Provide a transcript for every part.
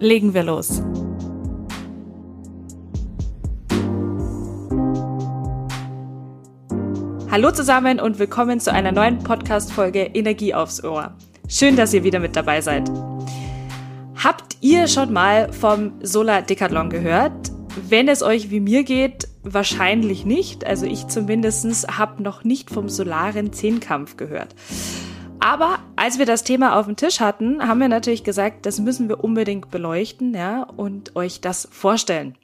legen wir los. Hallo zusammen und willkommen zu einer neuen Podcast-Folge Energie aufs Ohr. Schön, dass ihr wieder mit dabei seid. Habt ihr schon mal vom Solar Decathlon gehört? Wenn es euch wie mir geht, wahrscheinlich nicht. Also ich zumindest habe noch nicht vom solaren Zehnkampf gehört. Aber als wir das Thema auf dem Tisch hatten, haben wir natürlich gesagt, das müssen wir unbedingt beleuchten, ja, und euch das vorstellen.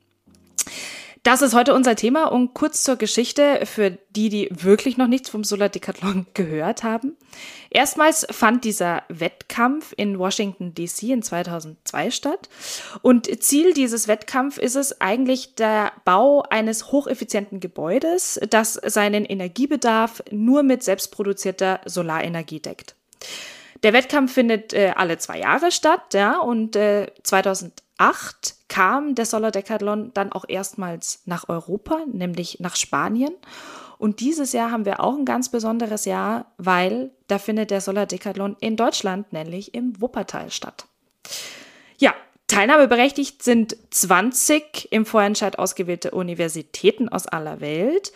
Das ist heute unser Thema und kurz zur Geschichte für die, die wirklich noch nichts vom Solar Decathlon gehört haben. Erstmals fand dieser Wettkampf in Washington DC in 2002 statt und Ziel dieses Wettkampfs ist es eigentlich der Bau eines hocheffizienten Gebäudes, das seinen Energiebedarf nur mit selbstproduzierter Solarenergie deckt. Der Wettkampf findet äh, alle zwei Jahre statt, ja, und äh, 2008 kam der Solar Decathlon dann auch erstmals nach Europa, nämlich nach Spanien. Und dieses Jahr haben wir auch ein ganz besonderes Jahr, weil da findet der Solar Decathlon in Deutschland, nämlich im Wuppertal statt. Ja, teilnahmeberechtigt sind 20 im Vorentscheid ausgewählte Universitäten aus aller Welt.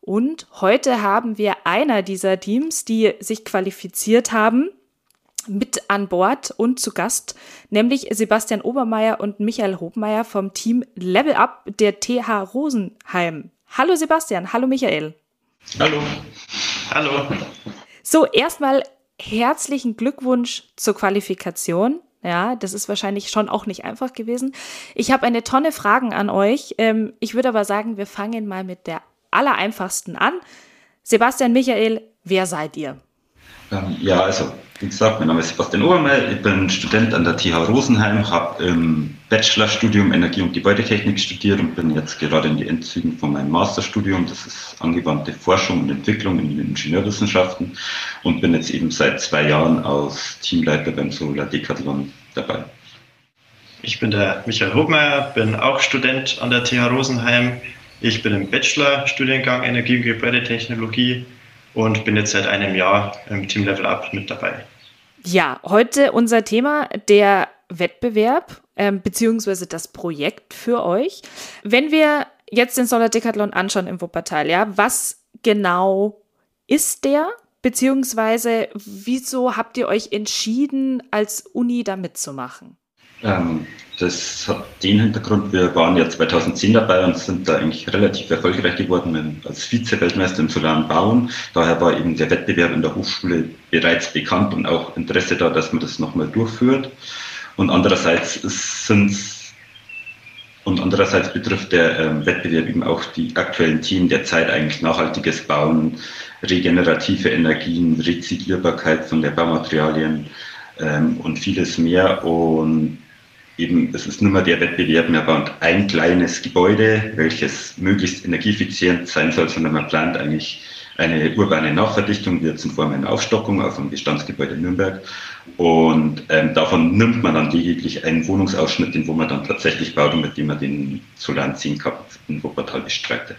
Und heute haben wir einer dieser Teams, die sich qualifiziert haben, mit an Bord und zu Gast, nämlich Sebastian Obermeier und Michael Hobmeier vom Team Level Up der TH Rosenheim. Hallo Sebastian, hallo Michael. Hallo. Hallo. So, erstmal herzlichen Glückwunsch zur Qualifikation. Ja, das ist wahrscheinlich schon auch nicht einfach gewesen. Ich habe eine Tonne Fragen an euch. Ähm, ich würde aber sagen, wir fangen mal mit der allereinfachsten an. Sebastian, Michael, wer seid ihr? Ähm, ja, also wie gesagt, mein Name ist Sebastian Obermeier, ich bin Student an der TH Rosenheim, habe im Bachelorstudium Energie- und Gebäudetechnik studiert und bin jetzt gerade in die Endzügen von meinem Masterstudium. Das ist angewandte Forschung und Entwicklung in den Ingenieurwissenschaften und bin jetzt eben seit zwei Jahren als Teamleiter beim Solar Decathlon dabei. Ich bin der Michael Hobmeier, bin auch Student an der TH Rosenheim. Ich bin im Bachelorstudiengang Energie- und Gebäudetechnologie und bin jetzt seit einem Jahr im Team Level Up mit dabei. Ja, heute unser Thema der Wettbewerb ähm, beziehungsweise das Projekt für euch. Wenn wir jetzt den Solar Decathlon anschauen im Wuppertal, ja, was genau ist der? Beziehungsweise wieso habt ihr euch entschieden, als Uni da mitzumachen? Ähm, das hat den Hintergrund, wir waren ja 2010 dabei und sind da eigentlich relativ erfolgreich geworden als Vize-Weltmeister im solaren Bauen. Daher war eben der Wettbewerb in der Hochschule bereits bekannt und auch Interesse da, dass man das nochmal durchführt. Und andererseits sind und andererseits betrifft der ähm, Wettbewerb eben auch die aktuellen Themen der Zeit, eigentlich nachhaltiges Bauen, regenerative Energien, Rezyklierbarkeit von der Baumaterialien ähm, und vieles mehr. Und eben, es ist nur mehr der Wettbewerb, man baut ein kleines Gebäude, welches möglichst energieeffizient sein soll, sondern man plant eigentlich eine urbane Nachverdichtung, jetzt in Form einer Aufstockung auf dem Bestandsgebäude Nürnberg. Und ähm, davon nimmt man dann lediglich einen Wohnungsausschnitt, den wo man dann tatsächlich baut und mit dem man den Solaren 10 Cup in Wuppertal bestreitet.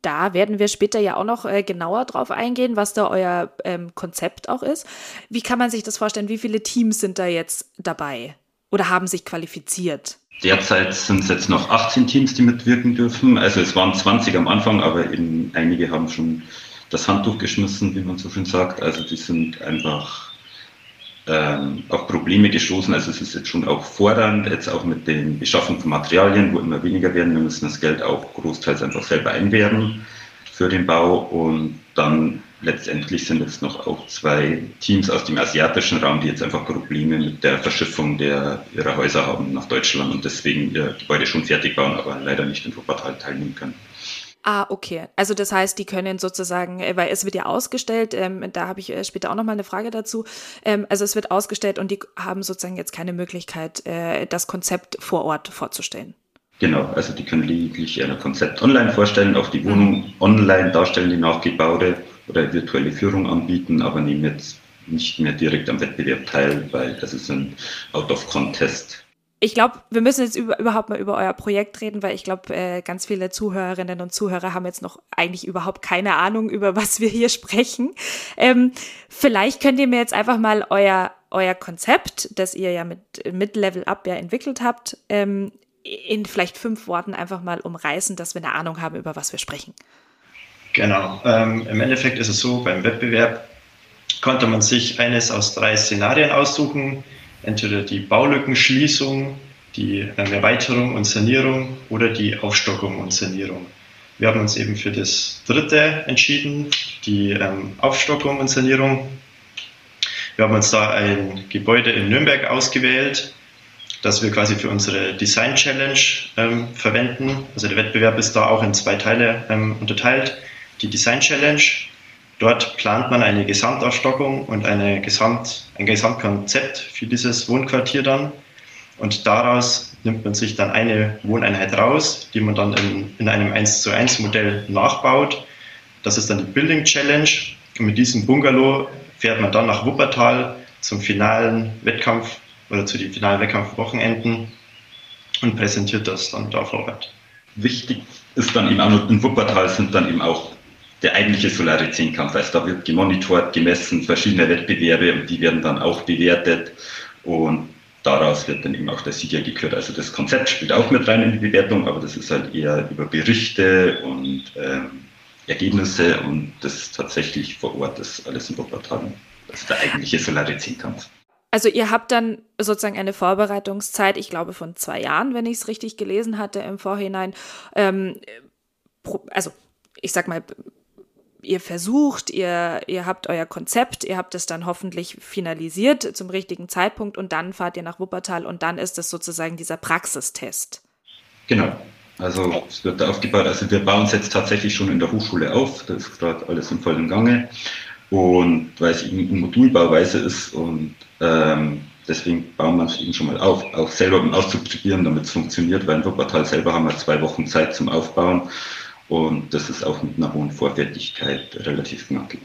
Da werden wir später ja auch noch äh, genauer drauf eingehen, was da euer ähm, Konzept auch ist. Wie kann man sich das vorstellen? Wie viele Teams sind da jetzt dabei? Oder haben sich qualifiziert? Derzeit sind es jetzt noch 18 Teams, die mitwirken dürfen. Also es waren 20 am Anfang, aber eben einige haben schon das Handtuch geschmissen, wie man so schön sagt. Also die sind einfach ähm, auf Probleme gestoßen. Also es ist jetzt schon auch fordernd, jetzt auch mit den Beschaffung von Materialien, wo immer weniger werden. Wir müssen das Geld auch großteils einfach selber einwerben für den Bau und dann letztendlich sind es noch auch zwei Teams aus dem asiatischen Raum, die jetzt einfach Probleme mit der Verschiffung der, ihrer Häuser haben nach Deutschland und deswegen ihr Gebäude schon fertig bauen, aber leider nicht in Wuppertal teilnehmen können. Ah, okay. Also das heißt, die können sozusagen, äh, weil es wird ja ausgestellt, ähm, da habe ich äh, später auch nochmal eine Frage dazu. Ähm, also es wird ausgestellt und die haben sozusagen jetzt keine Möglichkeit, äh, das Konzept vor Ort vorzustellen. Genau, also die können lediglich ein Konzept online vorstellen, auch die Wohnung mhm. online darstellen, die nachgebaute oder virtuelle Führung anbieten, aber nehmen jetzt nicht mehr direkt am Wettbewerb teil, weil das ist ein Out-of-Contest ich glaube, wir müssen jetzt über, überhaupt mal über euer Projekt reden, weil ich glaube, äh, ganz viele Zuhörerinnen und Zuhörer haben jetzt noch eigentlich überhaupt keine Ahnung, über was wir hier sprechen. Ähm, vielleicht könnt ihr mir jetzt einfach mal euer, euer Konzept, das ihr ja mit, mit Level Up ja entwickelt habt, ähm, in vielleicht fünf Worten einfach mal umreißen, dass wir eine Ahnung haben, über was wir sprechen. Genau. Ähm, Im Endeffekt ist es so, beim Wettbewerb konnte man sich eines aus drei Szenarien aussuchen entweder die Baulückenschließung, die ähm, Erweiterung und Sanierung oder die Aufstockung und Sanierung. Wir haben uns eben für das dritte entschieden, die ähm, Aufstockung und Sanierung. Wir haben uns da ein Gebäude in Nürnberg ausgewählt, das wir quasi für unsere Design Challenge ähm, verwenden. Also der Wettbewerb ist da auch in zwei Teile ähm, unterteilt. Die Design Challenge Dort plant man eine Gesamtaufstockung und eine Gesamt, ein Gesamtkonzept für dieses Wohnquartier dann. Und daraus nimmt man sich dann eine Wohneinheit raus, die man dann in, in einem 1 zu 1 Modell nachbaut. Das ist dann die Building Challenge. Und mit diesem Bungalow fährt man dann nach Wuppertal zum finalen Wettkampf oder zu den finalen Wettkampfwochenenden und präsentiert das dann da vor Ort. Wichtig ist dann eben auch, in Wuppertal sind dann eben auch der eigentliche Solari-10-Kampf. Also da wird gemonitort, gemessen, verschiedene Wettbewerbe und die werden dann auch bewertet und daraus wird dann eben auch der Sieger gekürt. Also das Konzept spielt auch mit rein in die Bewertung, aber das ist halt eher über Berichte und ähm, Ergebnisse und das tatsächlich vor Ort ist alles in Wuppertal. Das ist der eigentliche Solari-10-Kampf. Also ihr habt dann sozusagen eine Vorbereitungszeit, ich glaube von zwei Jahren, wenn ich es richtig gelesen hatte im Vorhinein. Ähm, also ich sag mal, ihr versucht, ihr, ihr habt euer Konzept, ihr habt es dann hoffentlich finalisiert zum richtigen Zeitpunkt und dann fahrt ihr nach Wuppertal und dann ist es sozusagen dieser Praxistest. Genau. Also es wird aufgebaut, also wir bauen es jetzt tatsächlich schon in der Hochschule auf, das ist gerade alles im vollen Gange. Und weil es eben Modulbauweise ist und ähm, deswegen bauen wir es eben schon mal auf, auch selber um auszuprobieren, damit es funktioniert, weil in Wuppertal selber haben wir zwei Wochen Zeit zum Aufbauen. Und das ist auch mit einer hohen Vorfertigkeit relativ knackig.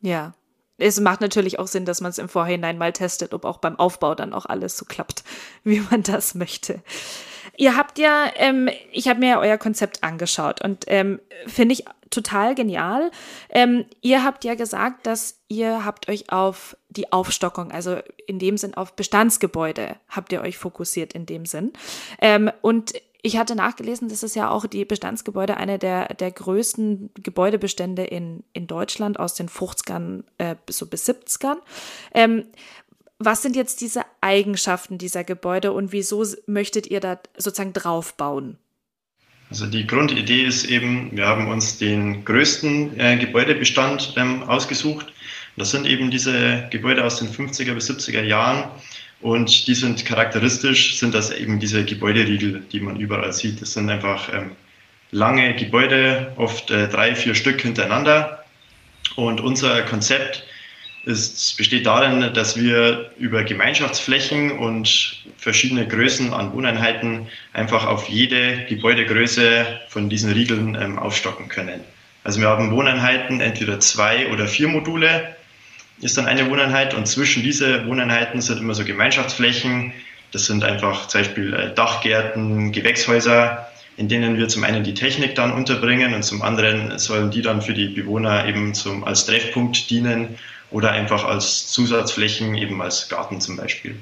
Ja. Es macht natürlich auch Sinn, dass man es im Vorhinein mal testet, ob auch beim Aufbau dann auch alles so klappt, wie man das möchte. Ihr habt ja, ähm, ich habe mir ja euer Konzept angeschaut und ähm, finde ich total genial. Ähm, ihr habt ja gesagt, dass ihr habt euch auf die Aufstockung, also in dem Sinn auf Bestandsgebäude, habt ihr euch fokussiert in dem Sinn. Ähm, und ich hatte nachgelesen, das ist ja auch die Bestandsgebäude eine der, der größten Gebäudebestände in, in Deutschland aus den 50ern äh, so bis 70ern. Ähm, was sind jetzt diese Eigenschaften dieser Gebäude und wieso möchtet ihr da sozusagen draufbauen? Also die Grundidee ist eben, wir haben uns den größten äh, Gebäudebestand ähm, ausgesucht. Das sind eben diese Gebäude aus den 50er bis 70er Jahren, und die sind charakteristisch, sind das eben diese Gebäuderiegel, die man überall sieht. Das sind einfach ähm, lange Gebäude, oft äh, drei, vier Stück hintereinander. Und unser Konzept ist, besteht darin, dass wir über Gemeinschaftsflächen und verschiedene Größen an Wohneinheiten einfach auf jede Gebäudegröße von diesen Riegeln ähm, aufstocken können. Also wir haben Wohneinheiten, entweder zwei oder vier Module ist dann eine Wohneinheit und zwischen diese Wohneinheiten sind immer so Gemeinschaftsflächen. Das sind einfach zum Beispiel äh, Dachgärten, Gewächshäuser, in denen wir zum einen die Technik dann unterbringen und zum anderen sollen die dann für die Bewohner eben zum, als Treffpunkt dienen oder einfach als Zusatzflächen, eben als Garten zum Beispiel.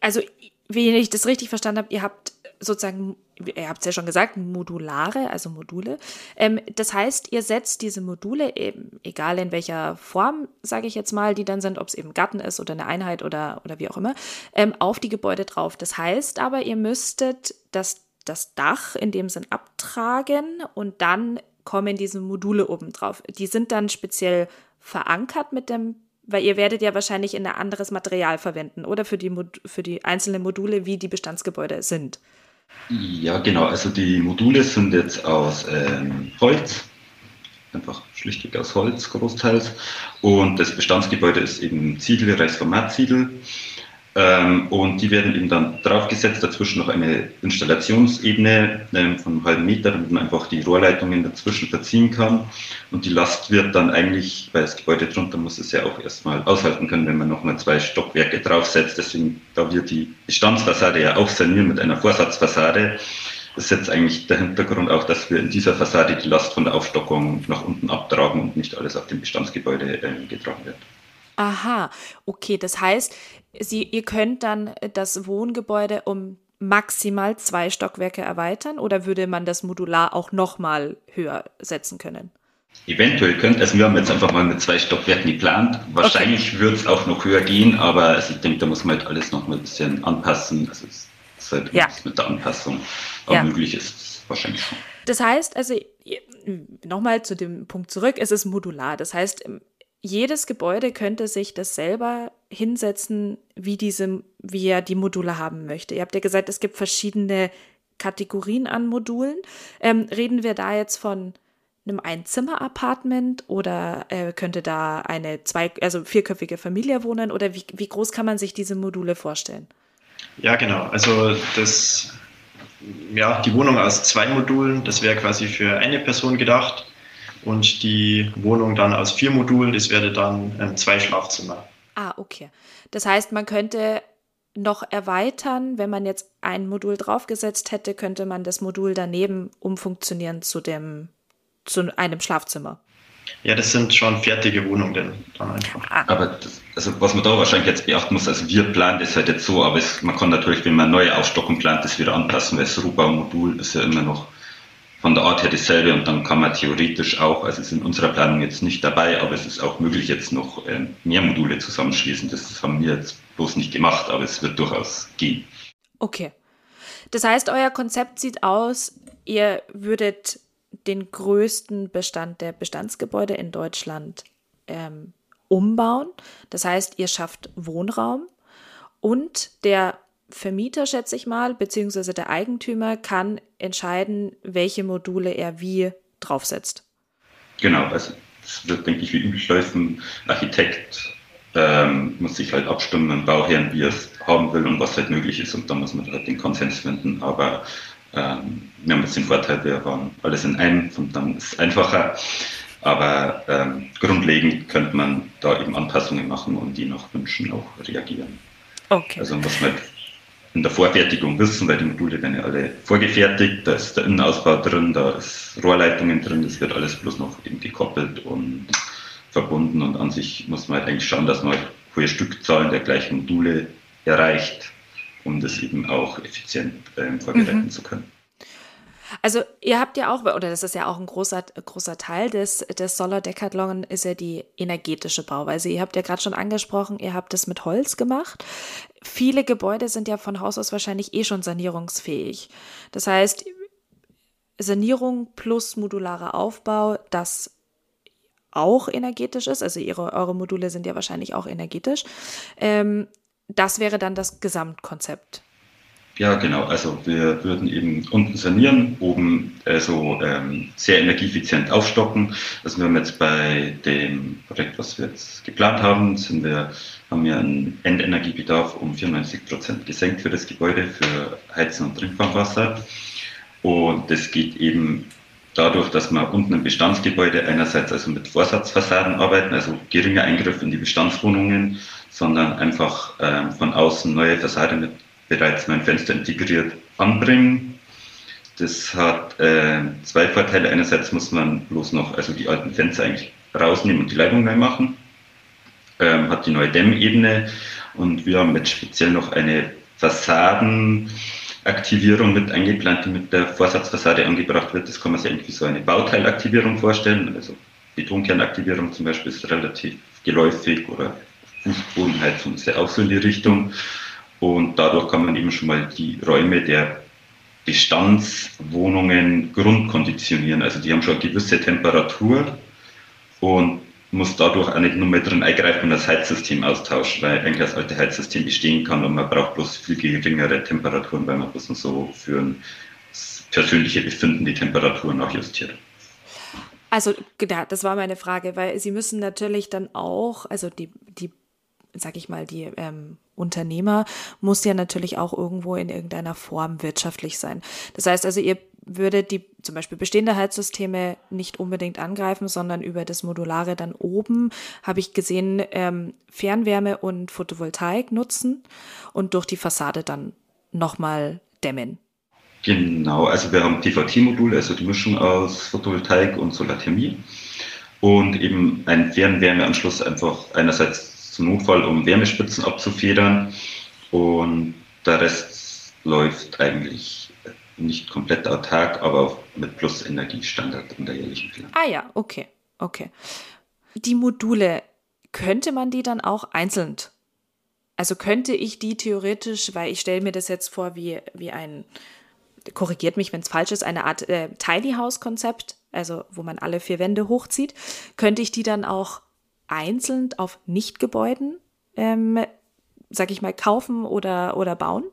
Also, wie ich das richtig verstanden habe, ihr habt sozusagen, ihr habt es ja schon gesagt, modulare, also Module. Ähm, das heißt, ihr setzt diese Module eben, egal in welcher Form, sage ich jetzt mal, die dann sind, ob es eben Garten ist oder eine Einheit oder, oder wie auch immer, ähm, auf die Gebäude drauf. Das heißt aber, ihr müsstet das, das Dach in dem Sinn abtragen und dann kommen diese Module oben drauf. Die sind dann speziell verankert mit dem weil ihr werdet ja wahrscheinlich ein anderes Material verwenden oder für die, für die einzelnen Module, wie die Bestandsgebäude sind. Ja, genau. Also die Module sind jetzt aus ähm, Holz, einfach schlichtweg aus Holz großteils. Und das Bestandsgebäude ist eben Ziegel, Reichsformatsiegel. Ähm, und die werden eben dann draufgesetzt, dazwischen noch eine Installationsebene ähm, von einem halben Meter, damit man einfach die Rohrleitungen dazwischen verziehen kann. Und die Last wird dann eigentlich, weil das Gebäude drunter muss es ja auch erstmal aushalten können, wenn man nochmal zwei Stockwerke draufsetzt. Deswegen, da wir die Bestandsfassade ja auch sanieren mit einer Vorsatzfassade, ist jetzt eigentlich der Hintergrund auch, dass wir in dieser Fassade die Last von der Aufstockung nach unten abtragen und nicht alles auf dem Bestandsgebäude äh, getragen wird. Aha, okay, das heißt, Sie, ihr könnt dann das Wohngebäude um maximal zwei Stockwerke erweitern oder würde man das modular auch nochmal höher setzen können? Eventuell könnte, also wir haben jetzt einfach mal mit zwei Stockwerken geplant. Wahrscheinlich okay. würde es auch noch höher gehen, aber also ich denke, da muss man halt alles noch mal ein bisschen anpassen. Also es ist halt ja. mit der Anpassung auch ja. möglich ist, wahrscheinlich schon. Das heißt, also nochmal zu dem Punkt zurück, es ist modular. Das heißt, jedes Gebäude könnte sich das selber hinsetzen, wie, diese, wie er die Module haben möchte. Ihr habt ja gesagt, es gibt verschiedene Kategorien an Modulen. Ähm, reden wir da jetzt von einem Einzimmer-Apartment oder äh, könnte da eine zwei, also vierköpfige Familie wohnen oder wie, wie groß kann man sich diese Module vorstellen? Ja, genau. Also das, ja, die Wohnung aus zwei Modulen, das wäre quasi für eine Person gedacht und die Wohnung dann aus vier Modulen, das wäre dann ähm, zwei Schlafzimmer. Ah, okay. Das heißt, man könnte noch erweitern, wenn man jetzt ein Modul draufgesetzt hätte, könnte man das Modul daneben umfunktionieren zu dem zu einem Schlafzimmer. Ja, das sind schon fertige Wohnungen dann einfach. Ah. Aber das, also was man da wahrscheinlich jetzt beachten muss, also wir planen das halt jetzt so, aber es, man kann natürlich, wenn man neue Aufstockung plant, das wieder anpassen, weil das Rohbaumodul ist ja immer noch von der Art her dasselbe und dann kann man theoretisch auch, also ist in unserer Planung jetzt nicht dabei, aber es ist auch möglich, jetzt noch äh, mehr Module zusammenschließen. Das haben wir jetzt bloß nicht gemacht, aber es wird durchaus gehen. Okay. Das heißt, euer Konzept sieht aus, ihr würdet den größten Bestand der Bestandsgebäude in Deutschland ähm, umbauen. Das heißt, ihr schafft Wohnraum und der Vermieter, schätze ich mal, beziehungsweise der Eigentümer kann entscheiden, welche Module er wie draufsetzt. Genau, also es wird, denke ich, wie üblich laufen. Architekt ähm, muss sich halt abstimmen mit dem Bauherrn, wie er es haben will und was halt möglich ist. Und da muss man halt den Konsens finden. Aber ähm, wir haben jetzt den Vorteil, wir waren alles in einem und dann ist es einfacher. Aber ähm, grundlegend könnte man da eben Anpassungen machen und die nach Wünschen auch reagieren. Okay. Also muss man halt in der Vorfertigung wissen, weil die Module werden ja alle vorgefertigt, da ist der Innenausbau drin, da ist Rohrleitungen drin, das wird alles bloß noch eben gekoppelt und verbunden und an sich muss man halt eigentlich schauen, dass man hohe Stückzahlen der gleichen Module erreicht, um das eben auch effizient äh, vorbereiten mhm. zu können. Also ihr habt ja auch, oder das ist ja auch ein großer, großer Teil des, des Solar Decathlon, ist ja die energetische Bauweise. Ihr habt ja gerade schon angesprochen, ihr habt das mit Holz gemacht. Viele Gebäude sind ja von Haus aus wahrscheinlich eh schon sanierungsfähig. Das heißt, Sanierung plus modularer Aufbau, das auch energetisch ist, also ihre, eure Module sind ja wahrscheinlich auch energetisch. Ähm, das wäre dann das Gesamtkonzept. Ja, genau. Also wir würden eben unten sanieren, oben also ähm, sehr energieeffizient aufstocken. Also wir haben jetzt bei dem Projekt, was wir jetzt geplant haben, sind wir, haben wir einen Endenergiebedarf um 94 Prozent gesenkt für das Gebäude, für Heizen und Trinkwasser. Und das geht eben dadurch, dass wir unten im Bestandsgebäude einerseits also mit Vorsatzfassaden arbeiten, also geringer Eingriff in die Bestandswohnungen, sondern einfach ähm, von außen neue Fassade mit bereits mein Fenster integriert anbringen. Das hat äh, zwei Vorteile. Einerseits muss man bloß noch also die alten Fenster eigentlich rausnehmen und die Leitung neu machen. Ähm, hat die neue Dämmebene und wir haben jetzt speziell noch eine Fassadenaktivierung mit eingeplant, die mit der Vorsatzfassade angebracht wird. Das kann man sich irgendwie so eine Bauteilaktivierung vorstellen. Also Betonkernaktivierung zum Beispiel ist relativ geläufig oder Fußbodenheizung ist ja auch so in die Richtung. Und dadurch kann man eben schon mal die Räume der Bestandswohnungen grundkonditionieren. Also die haben schon eine gewisse Temperatur und muss dadurch auch nicht nur mehr drin eingreifen und das Heizsystem austauschen, weil eigentlich das alte Heizsystem bestehen kann und man braucht bloß viel geringere Temperaturen, weil man bloß nur so für ein persönliche Befinden die Temperatur nachjustiert. Also, ja, das war meine Frage, weil Sie müssen natürlich dann auch, also die, die sag ich mal, die ähm, Unternehmer muss ja natürlich auch irgendwo in irgendeiner Form wirtschaftlich sein. Das heißt also, ihr würde die zum Beispiel bestehende Heizsysteme nicht unbedingt angreifen, sondern über das Modulare dann oben, habe ich gesehen, ähm, Fernwärme und Photovoltaik nutzen und durch die Fassade dann nochmal dämmen. Genau, also wir haben PVT-Module, also die Mischung aus Photovoltaik und Solarthermie und eben ein Fernwärmeanschluss einfach einerseits zum Notfall, um Wärmespitzen abzufedern und der Rest läuft eigentlich nicht komplett autark, aber auch mit Plus-Energiestandard in der jährlichen Planung. Ah ja, okay, okay. Die Module, könnte man die dann auch einzeln? Also könnte ich die theoretisch, weil ich stelle mir das jetzt vor wie, wie ein, korrigiert mich, wenn es falsch ist, eine Art äh, Tiny House Konzept, also wo man alle vier Wände hochzieht, könnte ich die dann auch einzeln auf Nichtgebäuden, ähm, sag ich mal, kaufen oder, oder bauen?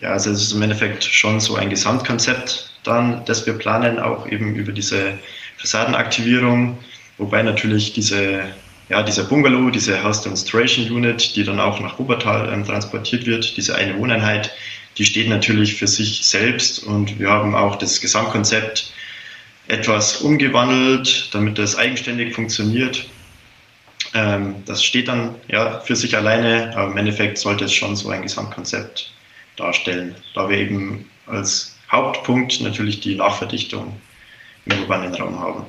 Ja, also es ist im Endeffekt schon so ein Gesamtkonzept dann, das wir planen, auch eben über diese Fassadenaktivierung, wobei natürlich diese, ja, dieser Bungalow, diese House Demonstration Unit, die dann auch nach Obertal ähm, transportiert wird, diese eine Wohneinheit, die steht natürlich für sich selbst und wir haben auch das Gesamtkonzept etwas umgewandelt, damit das eigenständig funktioniert. Ähm, das steht dann ja für sich alleine, aber im Endeffekt sollte es schon so ein Gesamtkonzept darstellen, da wir eben als Hauptpunkt natürlich die Nachverdichtung im urbanen Raum haben.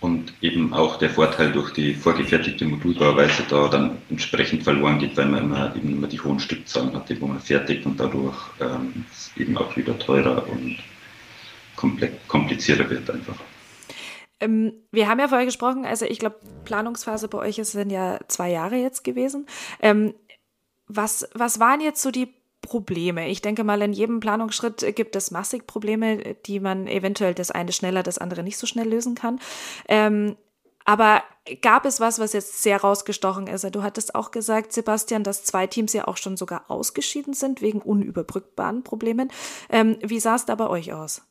Und eben auch der Vorteil durch die vorgefertigte Modulbauweise da dann entsprechend verloren geht, weil man immer eben immer die hohen Stückzahlen hatte, wo man fertigt und dadurch ähm, eben auch wieder teurer und komplizierter wird einfach. Ähm, wir haben ja vorher gesprochen, also ich glaube, Planungsphase bei euch sind ja zwei Jahre jetzt gewesen. Ähm, was, was waren jetzt so die Probleme. Ich denke mal, in jedem Planungsschritt gibt es massig Probleme, die man eventuell das eine schneller, das andere nicht so schnell lösen kann. Ähm, aber gab es was, was jetzt sehr rausgestochen ist? Du hattest auch gesagt, Sebastian, dass zwei Teams ja auch schon sogar ausgeschieden sind wegen unüberbrückbaren Problemen. Ähm, wie sah es da bei euch aus?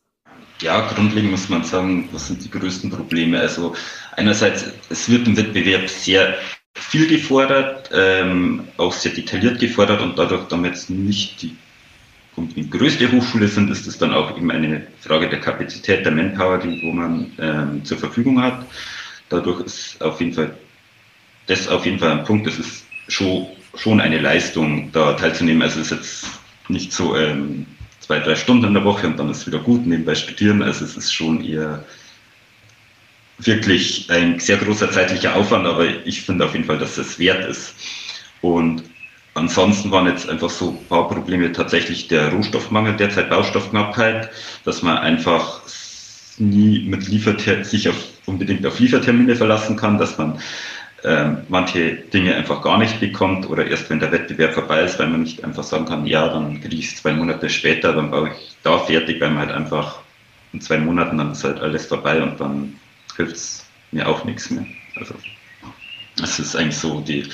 Ja, grundlegend muss man sagen, was sind die größten Probleme? Also einerseits, es wird im Wettbewerb sehr viel gefordert, ähm, auch sehr detailliert gefordert und dadurch damit nicht die die größte Hochschule sind, ist es dann auch eben eine Frage der Kapazität, der Manpower, die wo man ähm, zur Verfügung hat. Dadurch ist auf jeden Fall das auf jeden Fall ein Punkt. Das ist schon, schon eine Leistung, da teilzunehmen. Also es ist jetzt nicht so ähm, zwei, drei Stunden in der Woche und dann ist es wieder gut, nebenbei studieren. Also es ist schon eher wirklich ein sehr großer zeitlicher Aufwand, aber ich finde auf jeden Fall, dass es wert ist. Und ansonsten waren jetzt einfach so ein paar Probleme tatsächlich der Rohstoffmangel, derzeit Baustoffknappheit, dass man einfach nie mit Lieferter sich auf, unbedingt auf Liefertermine verlassen kann, dass man manche Dinge einfach gar nicht bekommt oder erst wenn der Wettbewerb vorbei ist, weil man nicht einfach sagen kann, ja, dann kriege ich es zwei Monate später, dann baue ich da fertig, weil man halt einfach in zwei Monaten dann ist halt alles vorbei und dann hilft es mir auch nichts mehr. Also das ist eigentlich so die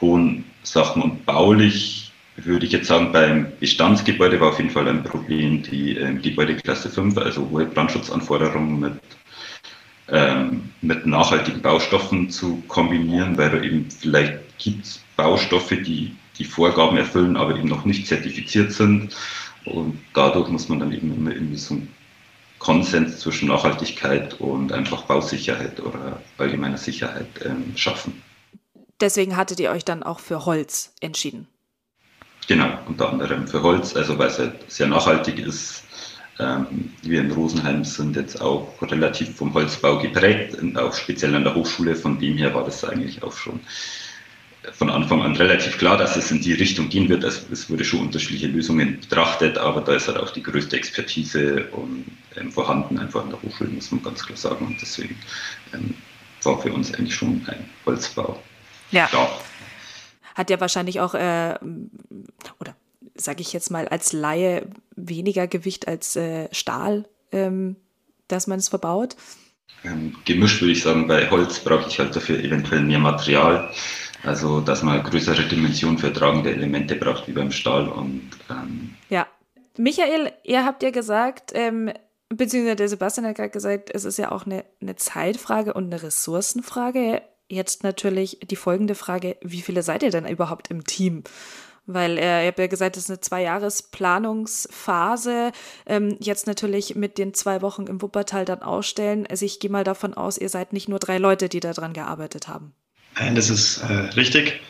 hohen Sachen und baulich würde ich jetzt sagen, beim Bestandsgebäude war auf jeden Fall ein Problem die äh, Gebäudeklasse 5, also hohe Brandschutzanforderungen mit, ähm, mit nachhaltigen Baustoffen zu kombinieren, weil da eben vielleicht gibt es Baustoffe, die die Vorgaben erfüllen, aber eben noch nicht zertifiziert sind. Und dadurch muss man dann eben immer irgendwie so ein Konsens zwischen Nachhaltigkeit und einfach Bausicherheit oder allgemeiner Sicherheit ähm, schaffen. Deswegen hattet ihr euch dann auch für Holz entschieden. Genau, unter anderem für Holz, also weil es halt sehr nachhaltig ist. Ähm, wir in Rosenheim sind jetzt auch relativ vom Holzbau geprägt, und auch speziell an der Hochschule. Von dem her war das eigentlich auch schon von Anfang an relativ klar, dass es in die Richtung gehen wird. Also es wurde schon unterschiedliche Lösungen betrachtet, aber da ist halt auch die größte Expertise und, ähm, vorhanden, einfach an der Hochschule, muss man ganz klar sagen. Und deswegen ähm, war für uns eigentlich schon ein Holzbau. Ja. Klar. Hat ja wahrscheinlich auch, äh, oder sage ich jetzt mal als Laie, weniger Gewicht als äh, Stahl, ähm, dass man es verbaut. Ähm, gemischt würde ich sagen, bei Holz brauche ich halt dafür eventuell mehr Material. Also, dass man größere Dimensionen für tragende Elemente braucht wie beim Stahl. Und, ähm ja. Michael, ihr habt ja gesagt, ähm, beziehungsweise der Sebastian hat gerade gesagt, es ist ja auch eine, eine Zeitfrage und eine Ressourcenfrage. Jetzt natürlich die folgende Frage, wie viele seid ihr denn überhaupt im Team? Weil äh, ihr habt ja gesagt, es ist eine Zwei-Jahres-Planungsphase. Ähm, jetzt natürlich mit den zwei Wochen im Wuppertal dann ausstellen. Also ich gehe mal davon aus, ihr seid nicht nur drei Leute, die daran gearbeitet haben. Nein, das ist äh, richtig.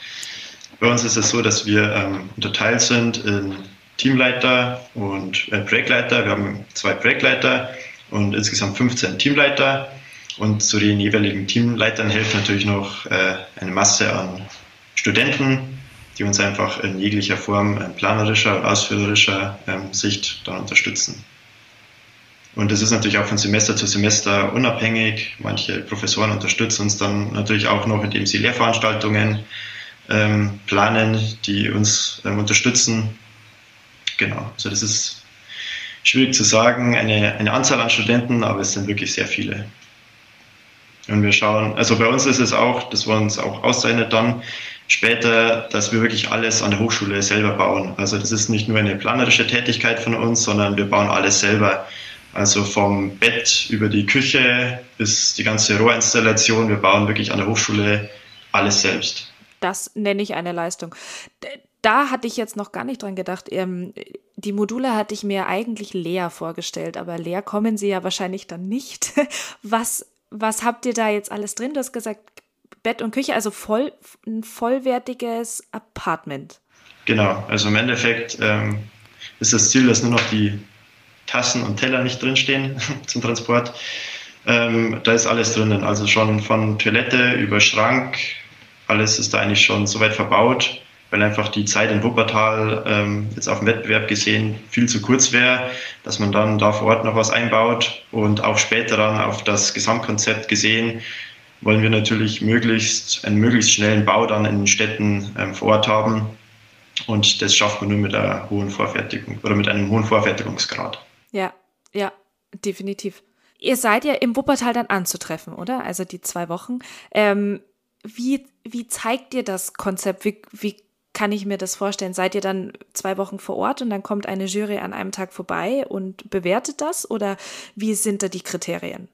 Bei uns ist es so, dass wir ähm, unterteilt sind in Teamleiter und äh, Projektleiter. Wir haben zwei Projektleiter und insgesamt 15 Teamleiter. Und zu den jeweiligen Teamleitern hilft natürlich noch äh, eine Masse an Studenten, die uns einfach in jeglicher Form in planerischer und ausführerischer ähm, Sicht dann unterstützen. Und das ist natürlich auch von Semester zu Semester unabhängig. Manche Professoren unterstützen uns dann natürlich auch noch, indem sie Lehrveranstaltungen ähm, planen, die uns ähm, unterstützen. Genau, also das ist schwierig zu sagen, eine, eine Anzahl an Studenten, aber es sind wirklich sehr viele. Und wir schauen, also bei uns ist es auch, das war uns auch auszeichnet dann, später, dass wir wirklich alles an der Hochschule selber bauen. Also das ist nicht nur eine planerische Tätigkeit von uns, sondern wir bauen alles selber. Also vom Bett über die Küche bis die ganze Rohrinstallation. Wir bauen wirklich an der Hochschule alles selbst. Das nenne ich eine Leistung. Da hatte ich jetzt noch gar nicht dran gedacht. Ähm, die Module hatte ich mir eigentlich leer vorgestellt, aber leer kommen sie ja wahrscheinlich dann nicht. Was, was habt ihr da jetzt alles drin? Du hast gesagt, Bett und Küche, also voll, ein vollwertiges Apartment. Genau, also im Endeffekt ähm, ist das Ziel, dass nur noch die Tassen und Teller nicht drinstehen zum Transport. Ähm, da ist alles drinnen, also schon von Toilette über Schrank, alles ist da eigentlich schon soweit verbaut, weil einfach die Zeit in Wuppertal ähm, jetzt auf dem Wettbewerb gesehen viel zu kurz wäre, dass man dann da vor Ort noch was einbaut und auch später dann auf das Gesamtkonzept gesehen wollen wir natürlich möglichst einen möglichst schnellen Bau dann in den Städten ähm, vor Ort haben. Und das schafft man nur mit einer hohen Vorfertigung oder mit einem hohen Vorfertigungsgrad. Ja, ja, definitiv. Ihr seid ja im Wuppertal dann anzutreffen, oder? Also die zwei Wochen. Ähm, wie, wie zeigt ihr das Konzept? Wie, wie kann ich mir das vorstellen? Seid ihr dann zwei Wochen vor Ort und dann kommt eine Jury an einem Tag vorbei und bewertet das? Oder wie sind da die Kriterien?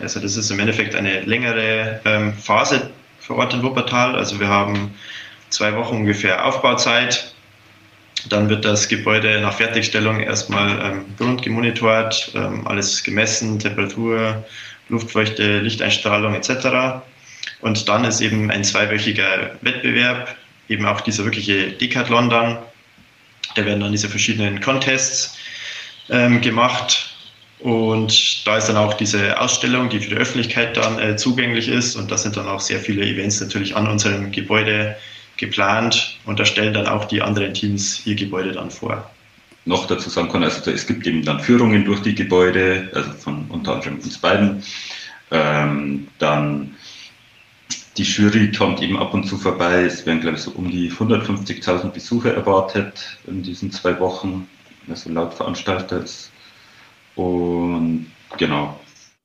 Also das ist im Endeffekt eine längere ähm, Phase vor Ort in Wuppertal. Also wir haben zwei Wochen ungefähr Aufbauzeit. Dann wird das Gebäude nach Fertigstellung erstmal ähm, grundgemonitort, ähm, alles gemessen, Temperatur, Luftfeuchte, Lichteinstrahlung etc. Und dann ist eben ein zweiwöchiger Wettbewerb, eben auch dieser wirkliche Decathlon dann. Da werden dann diese verschiedenen Contests ähm, gemacht und da ist dann auch diese Ausstellung, die für die Öffentlichkeit dann äh, zugänglich ist. Und da sind dann auch sehr viele Events natürlich an unserem Gebäude geplant. Und da stellen dann auch die anderen Teams ihr Gebäude dann vor. Noch dazu sagen kann, also es gibt eben dann Führungen durch die Gebäude, also von unter anderem uns beiden. Ähm, dann die Jury kommt eben ab und zu vorbei. Es werden, glaube ich, so um die 150.000 Besucher erwartet in diesen zwei Wochen. Also laut Veranstalter ist und genau.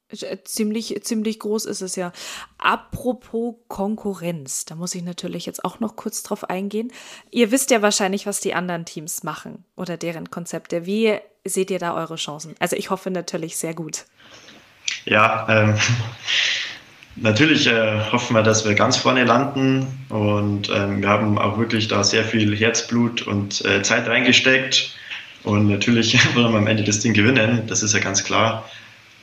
Äh, ziemlich, ziemlich groß ist es ja. Apropos Konkurrenz, da muss ich natürlich jetzt auch noch kurz drauf eingehen. Ihr wisst ja wahrscheinlich, was die anderen Teams machen oder deren Konzepte. Wie seht ihr da eure Chancen? Also ich hoffe natürlich sehr gut. Ja, ähm, natürlich äh, hoffen wir, dass wir ganz vorne landen und ähm, wir haben auch wirklich da sehr viel Herzblut und äh, Zeit reingesteckt und natürlich wollen wir am Ende das Ding gewinnen, das ist ja ganz klar.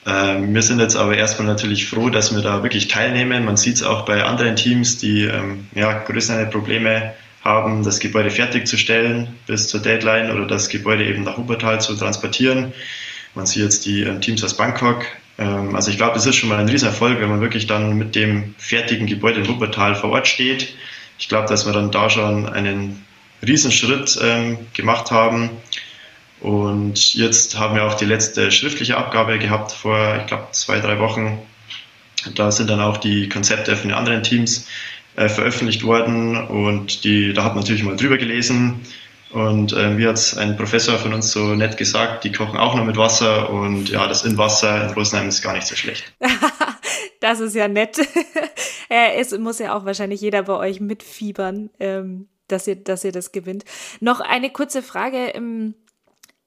Ähm, wir sind jetzt aber erstmal natürlich froh, dass wir da wirklich teilnehmen. Man sieht es auch bei anderen Teams, die ähm, ja, größere Probleme haben, das Gebäude fertigzustellen bis zur Deadline oder das Gebäude eben nach Wuppertal zu transportieren. Man sieht jetzt die ähm, Teams aus Bangkok. also ich glaube, das ist schon mal ein Riesenerfolg, wenn man wirklich dann mit dem fertigen Gebäude in Wuppertal vor Ort steht. Ich glaube, dass wir dann da schon einen Riesenschritt gemacht haben. Und jetzt haben wir auch die letzte schriftliche Abgabe gehabt vor, ich glaube, zwei, drei Wochen. Da sind dann auch die Konzepte von den anderen Teams äh, veröffentlicht worden und die, da hat man natürlich mal drüber gelesen. Und äh, wie hat ein Professor von uns so nett gesagt, die kochen auch nur mit Wasser und ja, das in Wasser in Rosenheim ist gar nicht so schlecht. Das ist ja nett. es muss ja auch wahrscheinlich jeder bei euch mitfiebern, ähm, dass, ihr, dass ihr das gewinnt. Noch eine kurze Frage. Ähm,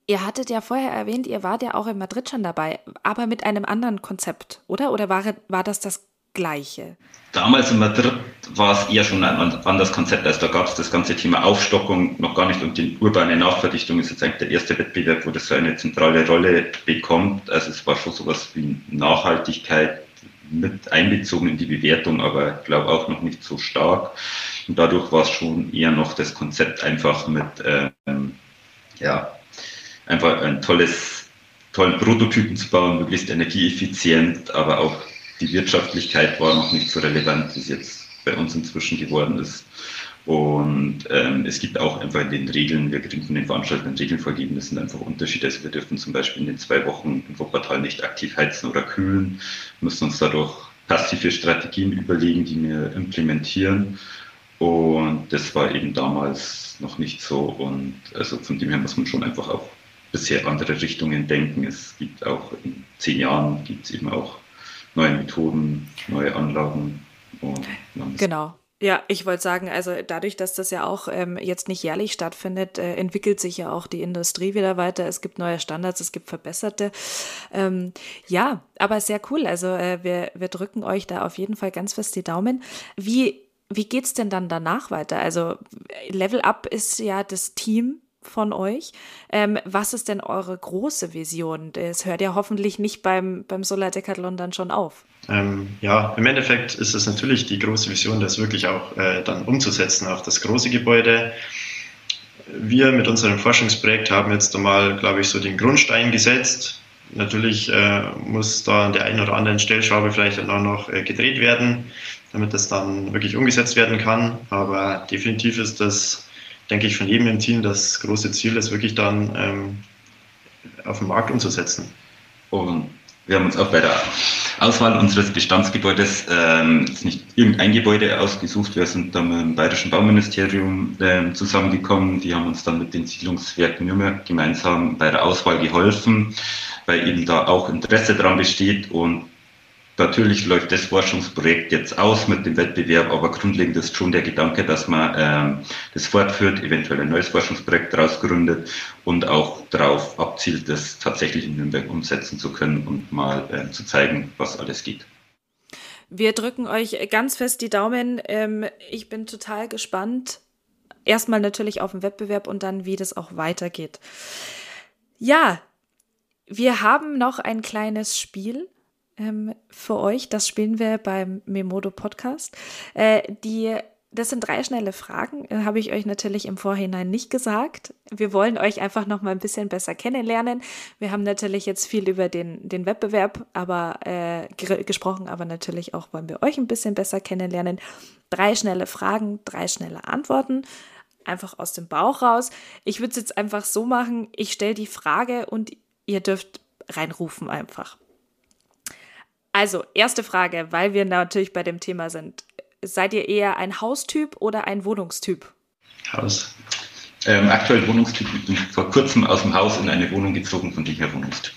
ihr hattet ja vorher erwähnt, ihr wart ja auch in Madrid schon dabei, aber mit einem anderen Konzept, oder? Oder war, war das das gleiche? Damals in Madrid war es eher schon ein anderes Konzept. Also da gab es das ganze Thema Aufstockung noch gar nicht und die urbane Nachverdichtung ist jetzt eigentlich der erste Wettbewerb, wo das so eine zentrale Rolle bekommt. Also es war schon sowas wie Nachhaltigkeit mit einbezogen in die Bewertung, aber ich glaube auch noch nicht so stark. Und dadurch war es schon eher noch das Konzept einfach mit, ähm, ja, einfach ein tolles, tollen Prototypen zu bauen, möglichst energieeffizient, aber auch die Wirtschaftlichkeit war noch nicht so relevant, wie es jetzt bei uns inzwischen geworden ist. Und ähm, es gibt auch einfach in den Regeln, wir kriegen von den Veranstaltern Regeln vorgegeben, das sind einfach Unterschiede. Also wir dürfen zum Beispiel in den zwei Wochen im Wuppertal nicht aktiv heizen oder kühlen, müssen uns dadurch passive Strategien überlegen, die wir implementieren. Und das war eben damals noch nicht so. Und also von dem her muss man schon einfach auch bisher andere Richtungen denken. Es gibt auch in zehn Jahren gibt es eben auch neue Methoden, neue Anlagen. genau. Ja, ich wollte sagen, also dadurch, dass das ja auch ähm, jetzt nicht jährlich stattfindet, äh, entwickelt sich ja auch die Industrie wieder weiter. Es gibt neue Standards, es gibt verbesserte. Ähm, ja, aber sehr cool. Also äh, wir, wir drücken euch da auf jeden Fall ganz fest die Daumen. Wie, wie geht's denn dann danach weiter? Also Level Up ist ja das Team, von euch. Ähm, was ist denn eure große Vision? Es hört ja hoffentlich nicht beim, beim Solar Decathlon dann schon auf. Ähm, ja, im Endeffekt ist es natürlich die große Vision, das wirklich auch äh, dann umzusetzen auf das große Gebäude. Wir mit unserem Forschungsprojekt haben jetzt einmal, glaube ich, so den Grundstein gesetzt. Natürlich äh, muss da an der einen oder anderen Stellschraube vielleicht dann auch noch äh, gedreht werden, damit das dann wirklich umgesetzt werden kann. Aber definitiv ist das denke ich, von jedem im Team das große Ziel, das wirklich dann ähm, auf den Markt umzusetzen. Und wir haben uns auch bei der Auswahl unseres Bestandsgebäudes ähm, nicht irgendein Gebäude ausgesucht. Wir sind dann mit dem Bayerischen Bauministerium äh, zusammengekommen. Die haben uns dann mit den Siedlungswerken Nürnberg gemeinsam bei der Auswahl geholfen, weil eben da auch Interesse dran besteht und Natürlich läuft das Forschungsprojekt jetzt aus mit dem Wettbewerb, aber grundlegend ist schon der Gedanke, dass man ähm, das fortführt, eventuell ein neues Forschungsprojekt daraus gründet und auch darauf abzielt, das tatsächlich in Nürnberg umsetzen zu können und mal äh, zu zeigen, was alles geht. Wir drücken euch ganz fest die Daumen. Ähm, ich bin total gespannt. Erstmal natürlich auf den Wettbewerb und dann, wie das auch weitergeht. Ja, wir haben noch ein kleines Spiel ähm, für euch. Das spielen wir beim Memodo Podcast. Äh, die das sind drei schnelle Fragen, äh, habe ich euch natürlich im Vorhinein nicht gesagt. Wir wollen euch einfach noch mal ein bisschen besser kennenlernen. Wir haben natürlich jetzt viel über den, den Wettbewerb aber, äh, gesprochen, aber natürlich auch wollen wir euch ein bisschen besser kennenlernen. Drei schnelle Fragen, drei schnelle Antworten. Einfach aus dem Bauch raus. Ich würde es jetzt einfach so machen, ich stelle die Frage und ihr dürft reinrufen einfach. Also, erste Frage, weil wir natürlich bei dem Thema sind. Seid ihr eher ein Haustyp oder ein Wohnungstyp? Haus. Ähm, aktuell Wohnungstyp. Ich bin vor kurzem aus dem Haus in eine Wohnung gezogen, von dem her Wohnungstyp.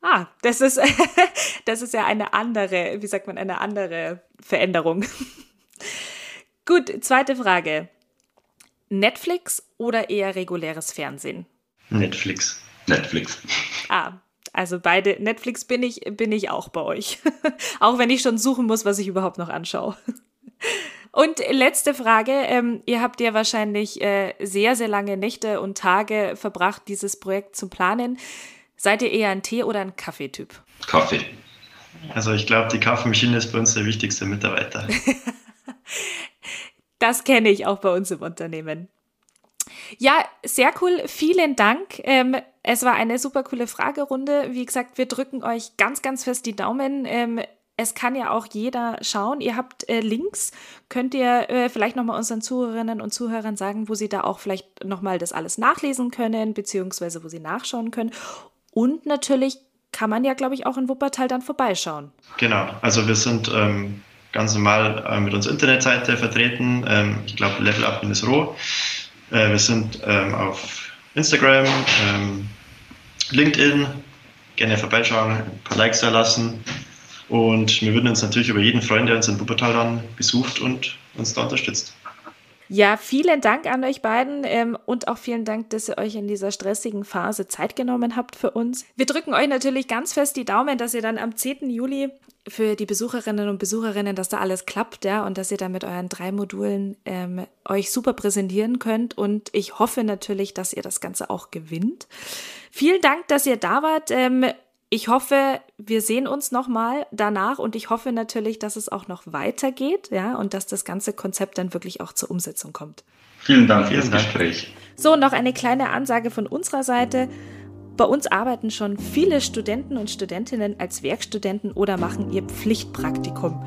Ah, das ist, das ist ja eine andere, wie sagt man, eine andere Veränderung. Gut, zweite Frage. Netflix oder eher reguläres Fernsehen? Netflix. Netflix. Ah, also beide, Netflix bin ich, bin ich auch bei euch. auch wenn ich schon suchen muss, was ich überhaupt noch anschaue. Und letzte Frage. Ähm, ihr habt ja wahrscheinlich äh, sehr, sehr lange Nächte und Tage verbracht, dieses Projekt zu planen. Seid ihr eher ein Tee- oder ein Kaffeetyp? Kaffee. Also ich glaube, die Kaffeemaschine ist bei uns der wichtigste Mitarbeiter. das kenne ich auch bei uns im Unternehmen. Ja, sehr cool. Vielen Dank. Ähm, es war eine super coole Fragerunde. Wie gesagt, wir drücken euch ganz, ganz fest die Daumen. Ähm, es kann ja auch jeder schauen. Ihr habt äh, Links. Könnt ihr äh, vielleicht nochmal unseren Zuhörerinnen und Zuhörern sagen, wo sie da auch vielleicht nochmal das alles nachlesen können, beziehungsweise wo sie nachschauen können. Und natürlich kann man ja, glaube ich, auch in Wuppertal dann vorbeischauen. Genau. Also wir sind ähm, ganz normal äh, mit unserer Internetseite vertreten. Ähm, ich glaube, Level Up Roh. Äh, wir sind ähm, auf Instagram, ähm, LinkedIn. Gerne vorbeischauen, ein paar Likes da lassen. Und wir würden uns natürlich über jeden freuen, der uns in Wuppertal dann besucht und uns da unterstützt. Ja, vielen Dank an euch beiden ähm, und auch vielen Dank, dass ihr euch in dieser stressigen Phase Zeit genommen habt für uns. Wir drücken euch natürlich ganz fest die Daumen, dass ihr dann am 10. Juli für die Besucherinnen und Besucherinnen, dass da alles klappt, ja, und dass ihr dann mit euren drei Modulen ähm, euch super präsentieren könnt. Und ich hoffe natürlich, dass ihr das Ganze auch gewinnt. Vielen Dank, dass ihr da wart. Ähm, ich hoffe, wir sehen uns nochmal danach und ich hoffe natürlich, dass es auch noch weitergeht, ja, und dass das ganze Konzept dann wirklich auch zur Umsetzung kommt. Vielen Dank für das Gespräch. So, noch eine kleine Ansage von unserer Seite. Bei uns arbeiten schon viele Studenten und Studentinnen als Werkstudenten oder machen ihr Pflichtpraktikum.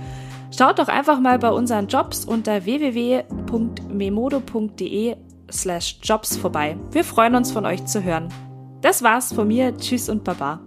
Schaut doch einfach mal bei unseren Jobs unter www.memodo.de slash jobs vorbei. Wir freuen uns von euch zu hören. Das war's von mir. Tschüss und Baba.